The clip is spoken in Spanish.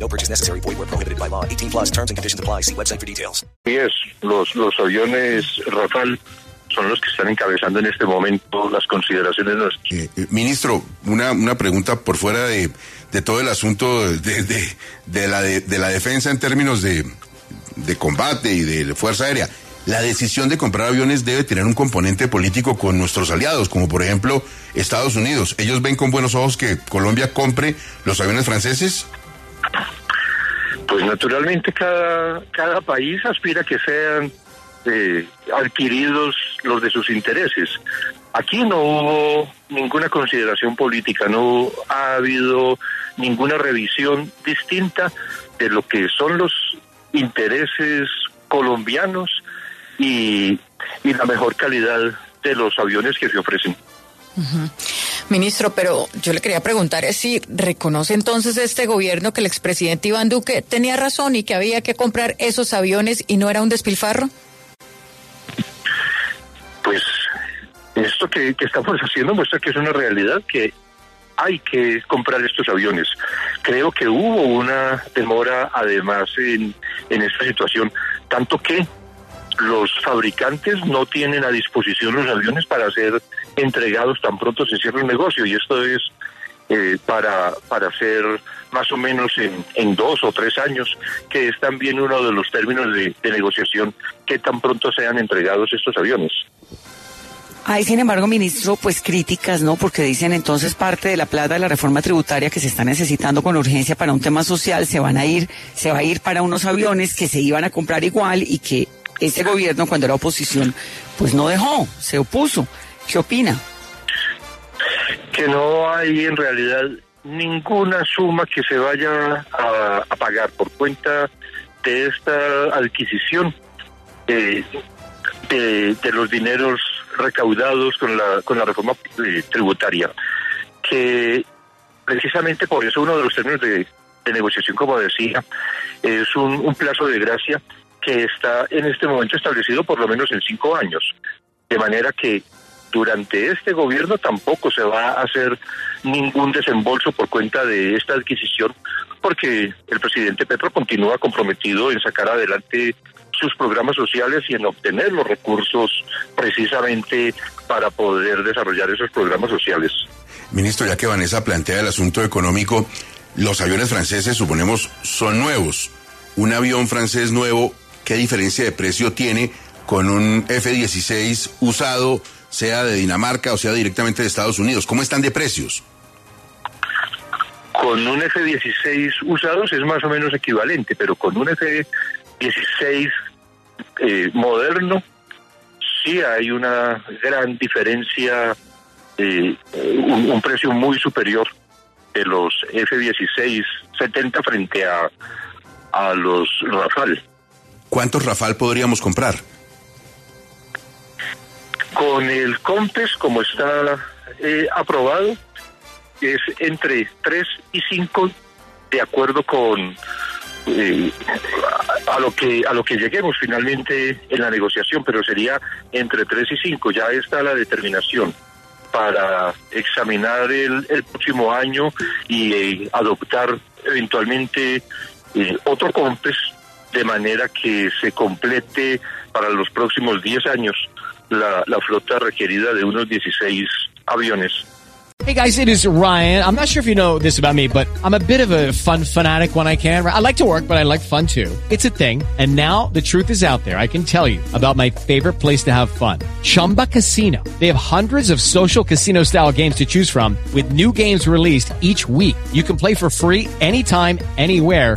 No purchase necessary. Void where prohibited by law. 18 plus terms and conditions apply. See website for details. es, los, los aviones Rafale son los que están encabezando en este momento las consideraciones nuestras. Eh, eh, ministro, una, una pregunta por fuera de, de todo el asunto de, de, de la, de, de la defensa en términos de, de combate y de fuerza aérea. La decisión de comprar aviones debe tener un componente político con nuestros aliados, como por ejemplo Estados Unidos. ¿Ellos ven con buenos ojos que Colombia compre los aviones franceses? Pues naturalmente cada, cada país aspira a que sean eh, adquiridos los de sus intereses. Aquí no hubo ninguna consideración política, no ha habido ninguna revisión distinta de lo que son los intereses colombianos y, y la mejor calidad de los aviones que se ofrecen. Ministro, pero yo le quería preguntar si reconoce entonces este gobierno que el expresidente Iván Duque tenía razón y que había que comprar esos aviones y no era un despilfarro. Pues esto que, que estamos haciendo muestra que es una realidad que hay que comprar estos aviones. Creo que hubo una demora además en, en esta situación, tanto que los fabricantes no tienen a disposición los aviones para ser entregados tan pronto se cierre el negocio y esto es eh, para, para hacer más o menos en, en dos o tres años, que es también uno de los términos de, de negociación, que tan pronto sean entregados estos aviones. Hay, sin embargo, ministro, pues críticas, ¿no? Porque dicen entonces parte de la plata de la reforma tributaria que se está necesitando con urgencia para un tema social se van a ir, se va a ir para unos aviones que se iban a comprar igual y que este gobierno, cuando era oposición, pues no dejó, se opuso. ¿Qué opina? Que no hay en realidad ninguna suma que se vaya a, pagar por cuenta de esta adquisición de, de los dineros recaudados con la, con la reforma eh, tributaria, que precisamente por eso uno de los términos de, negociación, como decía, es un, plazo de gracia que está en este momento establecido por lo menos en cinco años, de manera que durante este gobierno tampoco se va a hacer ningún desembolso por cuenta de esta adquisición, porque el presidente Petro continúa comprometido en sacar adelante sus programas sociales y en obtener los recursos precisamente para poder desarrollar esos programas sociales. Ministro, ya que Vanessa plantea el asunto económico, los aviones franceses, suponemos, son nuevos. Un avión francés nuevo, ¿qué diferencia de precio tiene con un F-16 usado, sea de Dinamarca o sea directamente de Estados Unidos? ¿Cómo están de precios? Con un F-16 usados es más o menos equivalente, pero con un F-16 eh, moderno, sí hay una gran diferencia, eh, un, un, precio muy superior de los F-16 70 frente a, a los Rafale. ¿Cuántos Rafale podríamos comprar? Con el COMPES, como está eh, aprobado, es entre 3 y 5 de acuerdo con eh, a lo que a lo que lleguemos finalmente en la negociación, pero sería entre 3 y 5, ya está la determinación para examinar el, el próximo año y eh, adoptar eventualmente eh, otro COMPES de manera que se complete para los próximos 10 años la, la flota requerida de unos 16 aviones. Hey guys, it is Ryan. I'm not sure if you know this about me, but I'm a bit of a fun fanatic when I can. I like to work, but I like fun too. It's a thing. And now the truth is out there. I can tell you about my favorite place to have fun. Chumba Casino. They have hundreds of social casino style games to choose from with new games released each week. You can play for free anytime, anywhere.